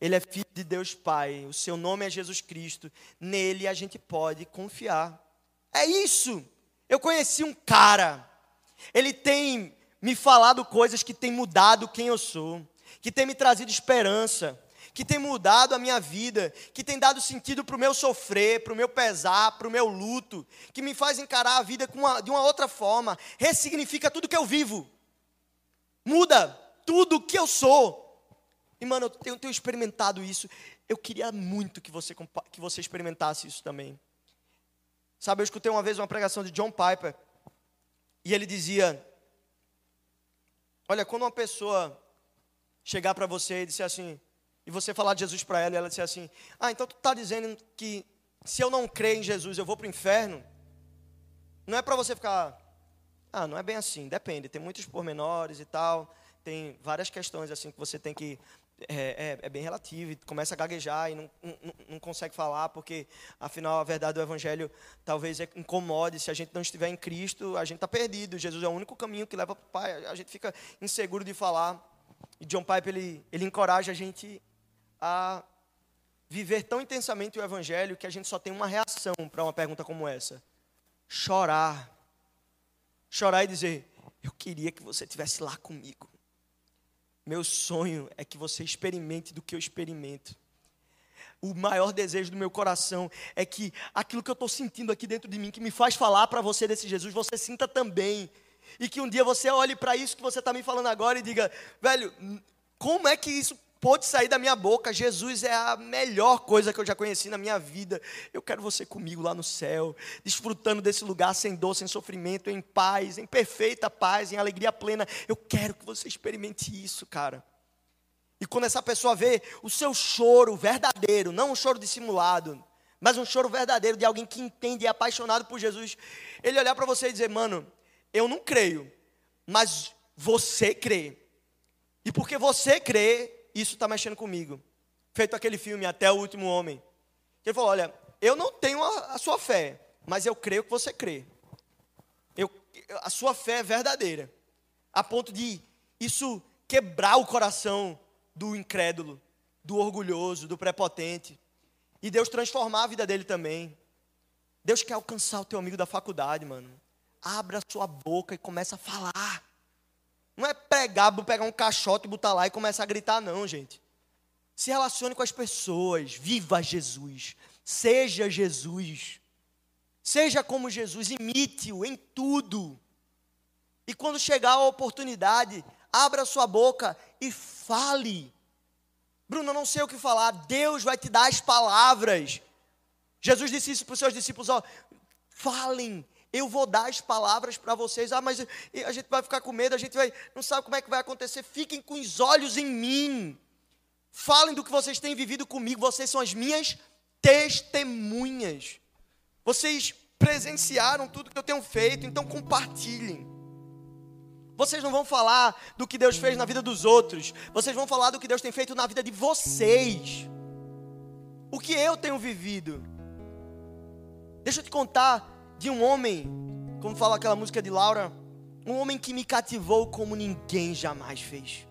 Ele é filho de Deus Pai. O seu nome é Jesus Cristo. Nele a gente pode confiar. É isso. Eu conheci um cara. Ele tem me falado coisas que têm mudado quem eu sou, que tem me trazido esperança, que tem mudado a minha vida, que tem dado sentido para o meu sofrer, para o meu pesar, para o meu luto, que me faz encarar a vida uma, de uma outra forma, ressignifica tudo que eu vivo, muda tudo que eu sou. E, mano, eu tenho, tenho experimentado isso. Eu queria muito que você, que você experimentasse isso também. Sabe, eu escutei uma vez uma pregação de John Piper. E ele dizia: Olha, quando uma pessoa chegar para você e disser assim, e você falar de Jesus para ela, e ela disser assim: Ah, então tu está dizendo que se eu não crer em Jesus eu vou para o inferno? Não é para você ficar, ah, não é bem assim, depende, tem muitos pormenores e tal tem várias questões assim que você tem que é, é, é, bem relativo, e começa a gaguejar e não, não, não, consegue falar, porque afinal a verdade do Evangelho talvez incomode. Se a gente não estiver em Cristo, a gente está perdido. Jesus é o único caminho que leva para o Pai. A gente fica inseguro de falar. E John Piper ele, ele encoraja a gente a viver tão intensamente o Evangelho que a gente só tem uma reação para uma pergunta como essa: chorar. Chorar e dizer: Eu queria que você estivesse lá comigo. Meu sonho é que você experimente do que eu experimento. O maior desejo do meu coração é que aquilo que eu estou sentindo aqui dentro de mim, que me faz falar para você desse Jesus, você sinta também. E que um dia você olhe para isso que você está me falando agora e diga, velho, como é que isso pôde sair da minha boca. Jesus é a melhor coisa que eu já conheci na minha vida. Eu quero você comigo lá no céu, desfrutando desse lugar sem dor, sem sofrimento, em paz, em perfeita paz, em alegria plena. Eu quero que você experimente isso, cara. E quando essa pessoa vê o seu choro verdadeiro, não um choro dissimulado, mas um choro verdadeiro de alguém que entende e é apaixonado por Jesus, ele olhar para você e dizer: Mano, eu não creio, mas você crê. E porque você crê, isso está mexendo comigo. Feito aquele filme Até o Último Homem. Ele falou: Olha, eu não tenho a, a sua fé, mas eu creio que você crê. Eu, a sua fé é verdadeira. A ponto de isso quebrar o coração do incrédulo, do orgulhoso, do prepotente. E Deus transformar a vida dele também. Deus quer alcançar o teu amigo da faculdade, mano. Abra a sua boca e começa a falar. Não é pregar, pegar um caixote e botar lá e começar a gritar, não, gente. Se relacione com as pessoas, viva Jesus, seja Jesus. Seja como Jesus, imite-o em tudo. E quando chegar a oportunidade, abra sua boca e fale. Bruno, eu não sei o que falar. Deus vai te dar as palavras. Jesus disse isso para os seus discípulos: ó, falem, eu vou dar as palavras para vocês. Ah, mas a gente vai ficar com medo, a gente vai, não sabe como é que vai acontecer. Fiquem com os olhos em mim. Falem do que vocês têm vivido comigo. Vocês são as minhas testemunhas. Vocês presenciaram tudo que eu tenho feito, então compartilhem. Vocês não vão falar do que Deus fez na vida dos outros. Vocês vão falar do que Deus tem feito na vida de vocês. O que eu tenho vivido. Deixa eu te contar de um homem, como fala aquela música de Laura, um homem que me cativou como ninguém jamais fez.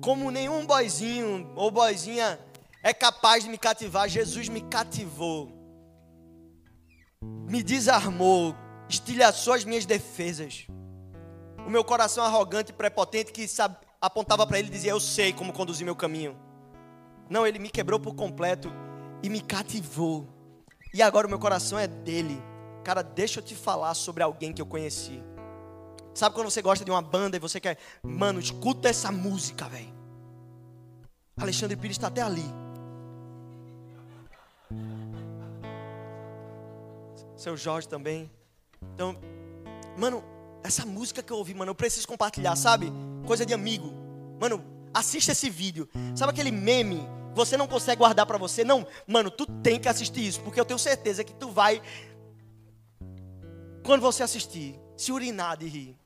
Como nenhum boizinho ou boizinha é capaz de me cativar, Jesus me cativou. Me desarmou, estilhaçou as minhas defesas. O meu coração arrogante e prepotente que sabe, apontava para ele dizia: Eu sei como conduzir meu caminho. Não, ele me quebrou por completo e me cativou. E agora o meu coração é dele. Cara, deixa eu te falar sobre alguém que eu conheci. Sabe quando você gosta de uma banda e você quer, mano, escuta essa música, velho. Alexandre Pires está até ali. Seu Jorge também. Então, mano, essa música que eu ouvi, mano, eu preciso compartilhar, sabe? Coisa de amigo. Mano, assista esse vídeo. Sabe aquele meme você não consegue guardar para você. Não, mano, tu tem que assistir isso, porque eu tenho certeza que tu vai, quando você assistir, se urinar de rir.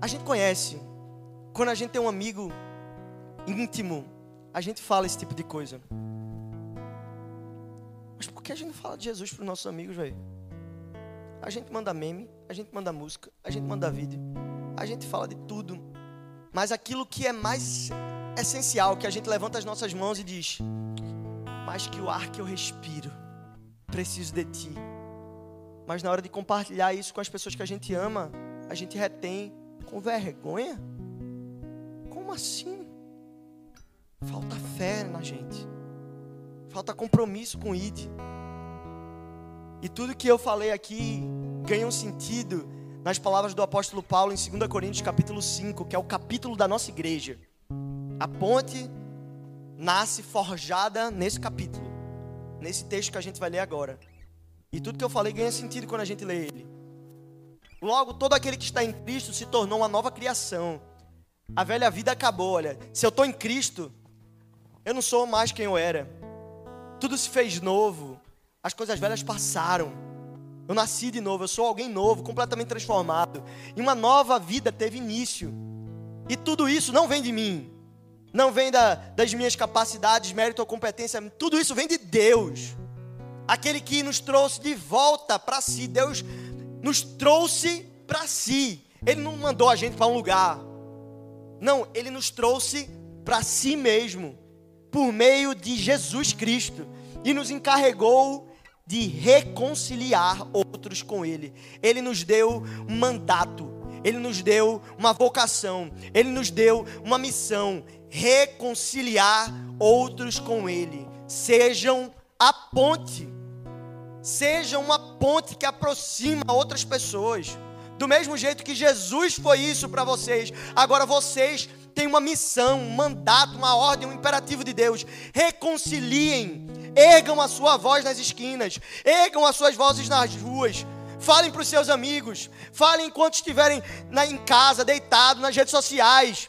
A gente conhece, quando a gente tem um amigo íntimo, a gente fala esse tipo de coisa. Mas por que a gente não fala de Jesus para os nossos amigos, velho? A gente manda meme, a gente manda música, a gente manda vídeo, a gente fala de tudo. Mas aquilo que é mais essencial que a gente levanta as nossas mãos e diz: Mais que o ar que eu respiro, preciso de ti. Mas na hora de compartilhar isso com as pessoas que a gente ama, a gente retém com vergonha? Como assim? Falta fé na gente. Falta compromisso com o ID. E tudo que eu falei aqui ganha um sentido nas palavras do apóstolo Paulo em 2 Coríntios capítulo 5, que é o capítulo da nossa igreja. A ponte nasce forjada nesse capítulo, nesse texto que a gente vai ler agora. E tudo que eu falei ganha sentido quando a gente lê ele. Logo, todo aquele que está em Cristo se tornou uma nova criação. A velha vida acabou, olha. Se eu estou em Cristo, eu não sou mais quem eu era. Tudo se fez novo. As coisas velhas passaram. Eu nasci de novo, eu sou alguém novo, completamente transformado. E uma nova vida teve início. E tudo isso não vem de mim, não vem da, das minhas capacidades, mérito ou competência, tudo isso vem de Deus. Aquele que nos trouxe de volta para si. Deus nos trouxe para si. Ele não mandou a gente para um lugar. Não, ele nos trouxe para si mesmo, por meio de Jesus Cristo, e nos encarregou de reconciliar outros com Ele. Ele nos deu um mandato, Ele nos deu uma vocação, Ele nos deu uma missão: reconciliar outros com Ele. Sejam a ponte, sejam uma ponte que aproxima outras pessoas. Do mesmo jeito que Jesus foi isso para vocês, agora vocês têm uma missão, um mandato, uma ordem, um imperativo de Deus. Reconciliem, ergam a sua voz nas esquinas, ergam as suas vozes nas ruas. Falem para os seus amigos, falem enquanto estiverem na, em casa, deitado, nas redes sociais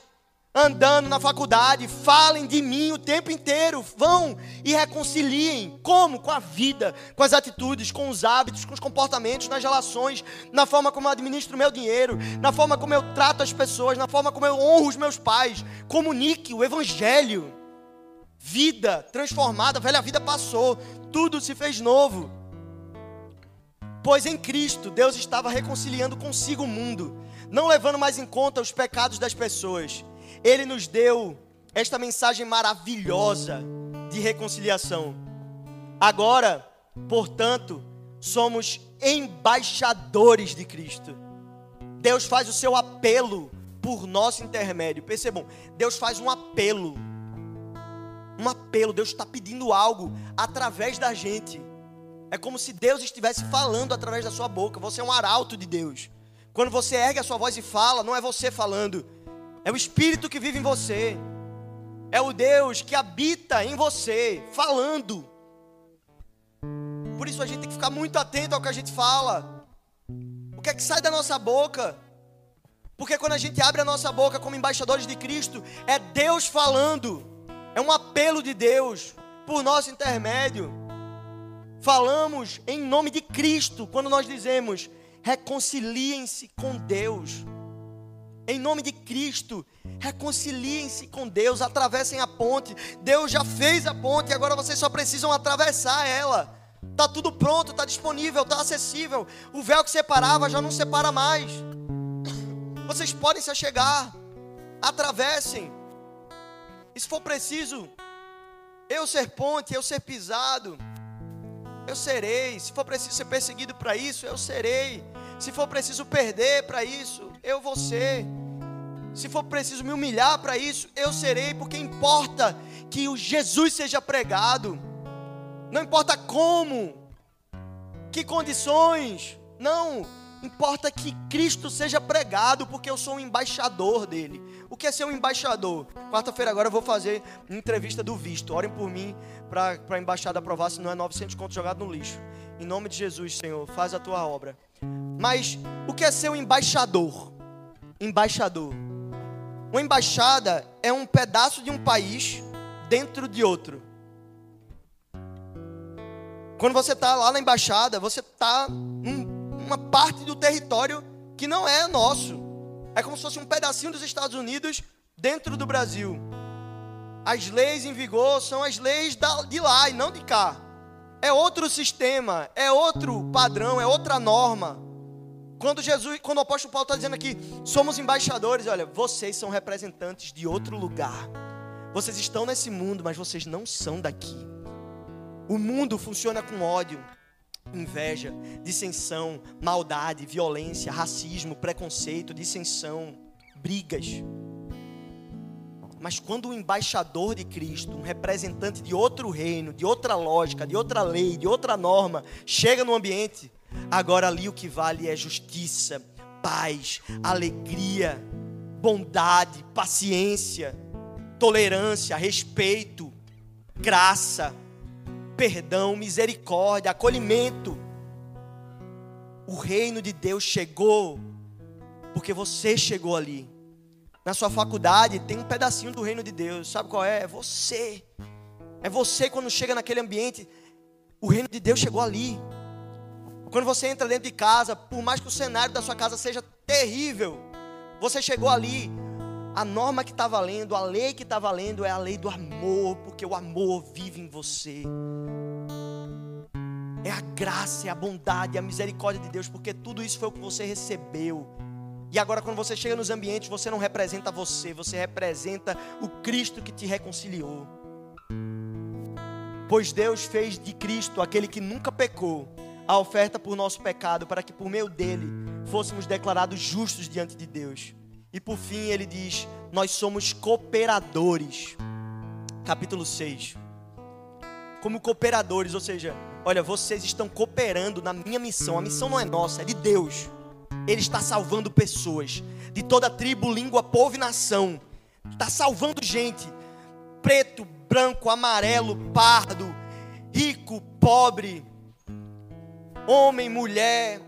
andando na faculdade, falem de mim o tempo inteiro, vão e reconciliem. Como? Com a vida, com as atitudes, com os hábitos, com os comportamentos, nas relações, na forma como eu administro o meu dinheiro, na forma como eu trato as pessoas, na forma como eu honro os meus pais. Comunique o Evangelho. Vida transformada, velha vida passou, tudo se fez novo. Pois em Cristo Deus estava reconciliando consigo o mundo, não levando mais em conta os pecados das pessoas ele nos deu esta mensagem maravilhosa de reconciliação. Agora, portanto, somos embaixadores de Cristo. Deus faz o seu apelo por nosso intermédio. Percebam, Deus faz um apelo. Um apelo, Deus está pedindo algo através da gente. É como se Deus estivesse falando através da sua boca. Você é um arauto de Deus. Quando você ergue a sua voz e fala, não é você falando, é o Espírito que vive em você. É o Deus que habita em você, falando. Por isso a gente tem que ficar muito atento ao que a gente fala. O que é que sai da nossa boca? Porque quando a gente abre a nossa boca como embaixadores de Cristo, é Deus falando. É um apelo de Deus por nosso intermédio. Falamos em nome de Cristo quando nós dizemos: reconciliem-se com Deus. Em nome de Cristo, reconciliem-se com Deus, atravessem a ponte. Deus já fez a ponte agora vocês só precisam atravessar ela. Está tudo pronto, está disponível, está acessível. O véu que separava já não separa mais. Vocês podem se achegar, atravessem. E se for preciso, eu ser ponte, eu ser pisado, eu serei. Se for preciso ser perseguido para isso, eu serei. Se for preciso perder para isso, eu vou ser. Se for preciso me humilhar para isso, eu serei, porque importa que o Jesus seja pregado. Não importa como, que condições, não. Importa que Cristo seja pregado, porque eu sou um embaixador dele. O que é ser um embaixador? Quarta-feira agora eu vou fazer uma entrevista do visto. Orem por mim para a embaixada aprovar, se não é 900 contos jogado no lixo. Em nome de Jesus, Senhor, faz a tua obra. Mas o que é ser um embaixador? Embaixador. Uma embaixada é um pedaço de um país dentro de outro. Quando você está lá na embaixada, você está uma parte do território que não é nosso. É como se fosse um pedacinho dos Estados Unidos dentro do Brasil. As leis em vigor são as leis de lá e não de cá. É outro sistema, é outro padrão, é outra norma. Quando Jesus, quando o apóstolo Paulo está dizendo aqui, somos embaixadores, olha, vocês são representantes de outro lugar. Vocês estão nesse mundo, mas vocês não são daqui. O mundo funciona com ódio, inveja, dissensão, maldade, violência, racismo, preconceito, dissensão, brigas. Mas quando um embaixador de Cristo, um representante de outro reino, de outra lógica, de outra lei, de outra norma, chega no ambiente, agora ali o que vale é justiça, paz, alegria, bondade, paciência, tolerância, respeito, graça, perdão, misericórdia, acolhimento. O reino de Deus chegou porque você chegou ali. Na sua faculdade tem um pedacinho do reino de Deus. Sabe qual é? É você. É você quando chega naquele ambiente. O reino de Deus chegou ali. Quando você entra dentro de casa, por mais que o cenário da sua casa seja terrível, você chegou ali. A norma que está valendo, a lei que está valendo é a lei do amor, porque o amor vive em você. É a graça, é a bondade, é a misericórdia de Deus, porque tudo isso foi o que você recebeu. E agora, quando você chega nos ambientes, você não representa você, você representa o Cristo que te reconciliou. Pois Deus fez de Cristo, aquele que nunca pecou, a oferta por nosso pecado, para que por meio dele fôssemos declarados justos diante de Deus. E por fim ele diz: Nós somos cooperadores. Capítulo 6. Como cooperadores, ou seja, olha, vocês estão cooperando na minha missão. A missão não é nossa, é de Deus. Ele está salvando pessoas de toda tribo, língua, povo e nação. Está salvando gente. Preto, branco, amarelo, pardo, rico, pobre, homem, mulher,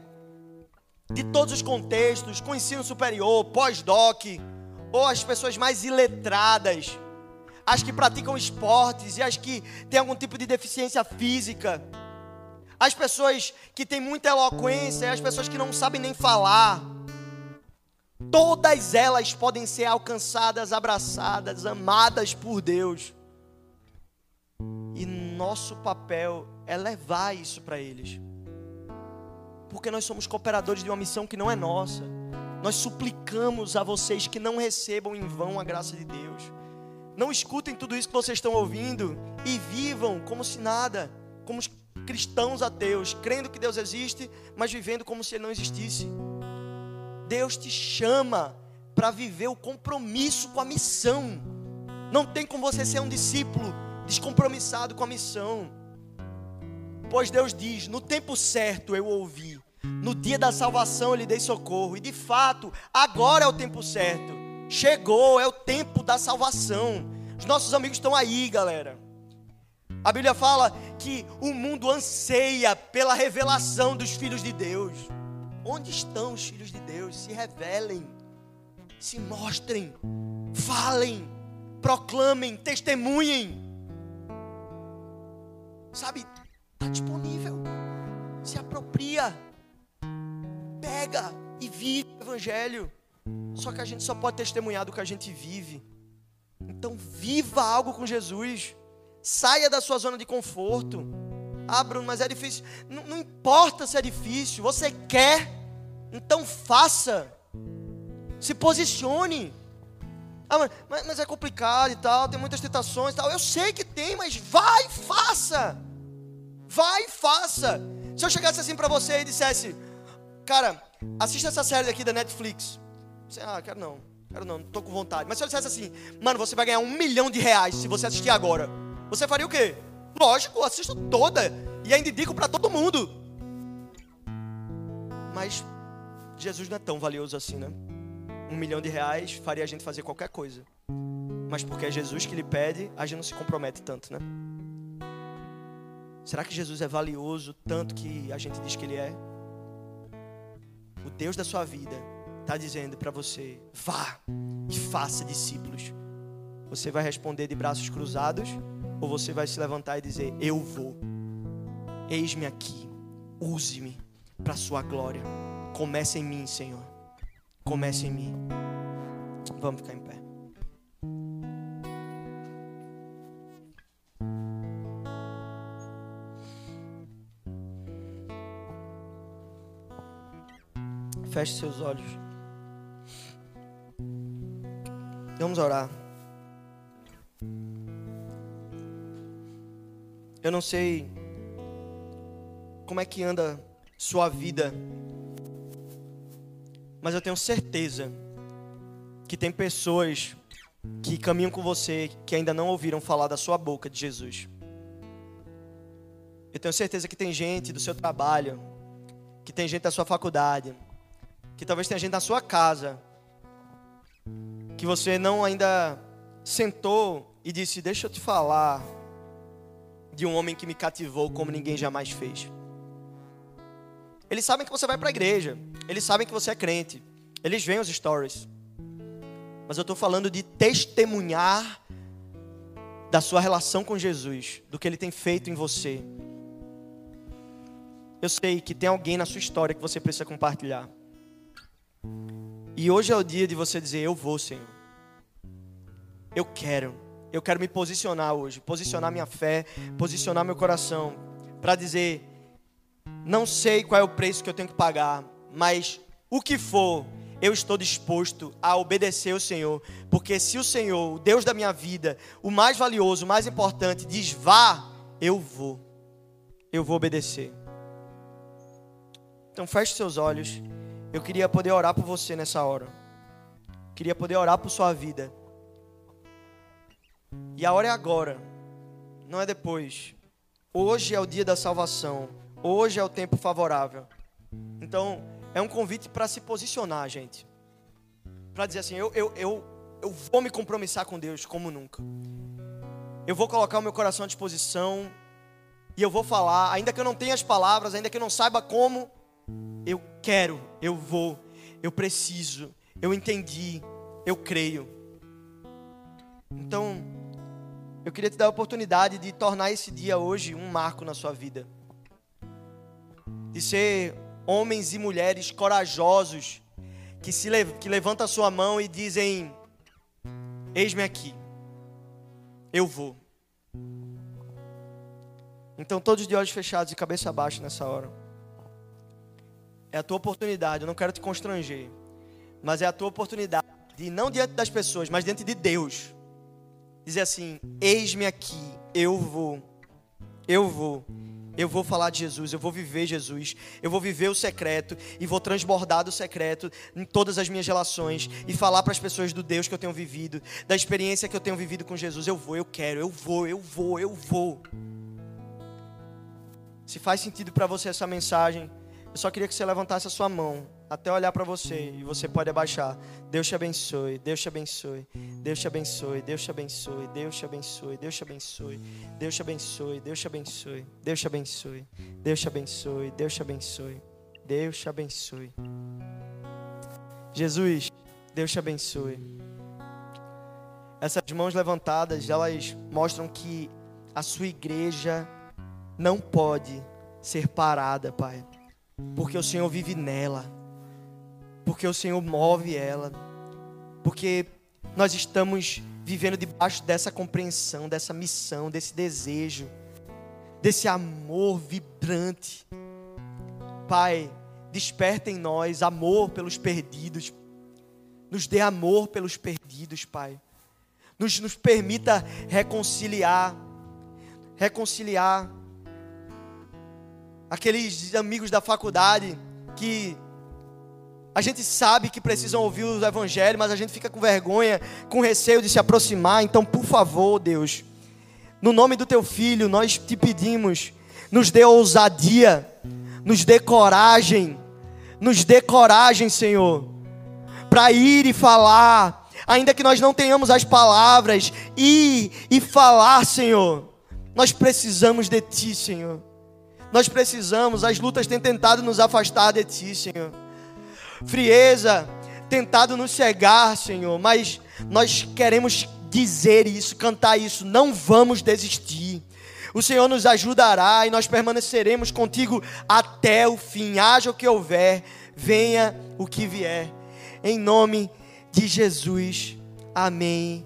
de todos os contextos, com ensino superior, pós-doc, ou as pessoas mais iletradas, as que praticam esportes e as que têm algum tipo de deficiência física, as pessoas que têm muita eloquência as pessoas que não sabem nem falar. Todas elas podem ser alcançadas, abraçadas, amadas por Deus. E nosso papel é levar isso para eles. Porque nós somos cooperadores de uma missão que não é nossa. Nós suplicamos a vocês que não recebam em vão a graça de Deus. Não escutem tudo isso que vocês estão ouvindo e vivam como se nada, como cristãos ateus, crendo que Deus existe, mas vivendo como se ele não existisse. Deus te chama para viver o compromisso com a missão. Não tem como você ser um discípulo descompromissado com a missão. Pois Deus diz: no tempo certo eu ouvi, no dia da salvação eu lhe dei socorro, e de fato, agora é o tempo certo. Chegou, é o tempo da salvação. Os nossos amigos estão aí, galera. A Bíblia fala que o mundo anseia pela revelação dos filhos de Deus. Onde estão os filhos de Deus? Se revelem, se mostrem, falem, proclamem, testemunhem. Sabe, está disponível. Se apropria, pega e vive o Evangelho. Só que a gente só pode testemunhar do que a gente vive. Então, viva algo com Jesus. Saia da sua zona de conforto. Ah, Bruno, mas é difícil. Não, não importa se é difícil. Você quer, então faça. Se posicione. Ah, mas, mas, é complicado e tal, tem muitas tentações e tal. Eu sei que tem, mas vai, faça. Vai, faça. Se eu chegasse assim para você e dissesse, cara, assista essa série aqui da Netflix. Você, ah, quero não, quero não, não tô com vontade. Mas se eu dissesse assim, mano, você vai ganhar um milhão de reais se você assistir agora. Você faria o quê? Lógico, assisto toda e ainda indico para todo mundo. Mas Jesus não é tão valioso assim, né? um milhão de reais faria a gente fazer qualquer coisa. Mas porque é Jesus que lhe pede, a gente não se compromete tanto, né? Será que Jesus é valioso tanto que a gente diz que ele é? O Deus da sua vida está dizendo para você: vá e faça discípulos. Você vai responder de braços cruzados ou você vai se levantar e dizer: eu vou. Eis-me aqui, use-me para a sua glória. Comece em mim, Senhor comece em mim. Vamos ficar em pé. Feche seus olhos. Vamos orar. Eu não sei como é que anda sua vida mas eu tenho certeza que tem pessoas que caminham com você que ainda não ouviram falar da sua boca de Jesus. Eu tenho certeza que tem gente do seu trabalho, que tem gente da sua faculdade, que talvez tenha gente na sua casa, que você não ainda sentou e disse: Deixa eu te falar de um homem que me cativou como ninguém jamais fez. Eles sabem que você vai para a igreja. Eles sabem que você é crente. Eles veem os stories. Mas eu estou falando de testemunhar da sua relação com Jesus, do que ele tem feito em você. Eu sei que tem alguém na sua história que você precisa compartilhar. E hoje é o dia de você dizer: Eu vou, Senhor. eu quero. Eu quero me posicionar hoje, posicionar minha fé, posicionar meu coração para dizer: não sei qual é o preço que eu tenho que pagar, mas o que for, eu estou disposto a obedecer o Senhor, porque se o Senhor, o Deus da minha vida, o mais valioso, o mais importante, diz vá, eu vou, eu vou obedecer. Então feche seus olhos. Eu queria poder orar por você nessa hora. Queria poder orar por sua vida. E a hora é agora, não é depois. Hoje é o dia da salvação. Hoje é o tempo favorável. Então, é um convite para se posicionar, gente. Para dizer assim: eu, eu, eu, eu vou me compromissar com Deus como nunca. Eu vou colocar o meu coração à disposição. E eu vou falar, ainda que eu não tenha as palavras, ainda que eu não saiba como, eu quero, eu vou, eu preciso, eu entendi, eu creio. Então, eu queria te dar a oportunidade de tornar esse dia hoje um marco na sua vida. De ser homens e mulheres corajosos que se que levantam a sua mão e dizem: Eis-me aqui. Eu vou. Então, todos de olhos fechados e cabeça baixa nessa hora. É a tua oportunidade, eu não quero te constranger, mas é a tua oportunidade de não diante das pessoas, mas diante de Deus. Dizer assim: Eis-me aqui, eu vou. Eu vou. Eu vou falar de Jesus, eu vou viver Jesus, eu vou viver o secreto e vou transbordar do secreto em todas as minhas relações e falar para as pessoas do Deus que eu tenho vivido, da experiência que eu tenho vivido com Jesus. Eu vou, eu quero, eu vou, eu vou, eu vou. Se faz sentido para você essa mensagem, eu só queria que você levantasse a sua mão até olhar para você e você pode abaixar. Deus te abençoe, Deus te abençoe, Deus te abençoe, Deus te abençoe, Deus te abençoe, Deus te abençoe, Deus te abençoe, Deus te abençoe, Deus te abençoe, Deus te abençoe, Deus te abençoe, Deus te abençoe. Jesus, Deus te abençoe. Essas mãos levantadas, elas mostram que a sua igreja não pode ser parada, Pai porque o Senhor vive nela, porque o Senhor move ela, porque nós estamos vivendo debaixo dessa compreensão, dessa missão, desse desejo, desse amor vibrante. Pai, desperta em nós amor pelos perdidos, nos dê amor pelos perdidos, Pai. Nos, nos permita reconciliar, reconciliar aqueles amigos da faculdade que a gente sabe que precisam ouvir o evangelho, mas a gente fica com vergonha, com receio de se aproximar. Então, por favor, Deus, no nome do teu filho, nós te pedimos, nos dê ousadia, nos dê coragem, nos dê coragem, Senhor, para ir e falar, ainda que nós não tenhamos as palavras, ir e falar, Senhor. Nós precisamos de ti, Senhor. Nós precisamos, as lutas têm tentado nos afastar de Ti, Senhor. Frieza, tentado nos cegar, Senhor, mas nós queremos dizer isso, cantar isso, não vamos desistir. O Senhor nos ajudará e nós permaneceremos contigo até o fim, haja o que houver, venha o que vier. Em nome de Jesus. Amém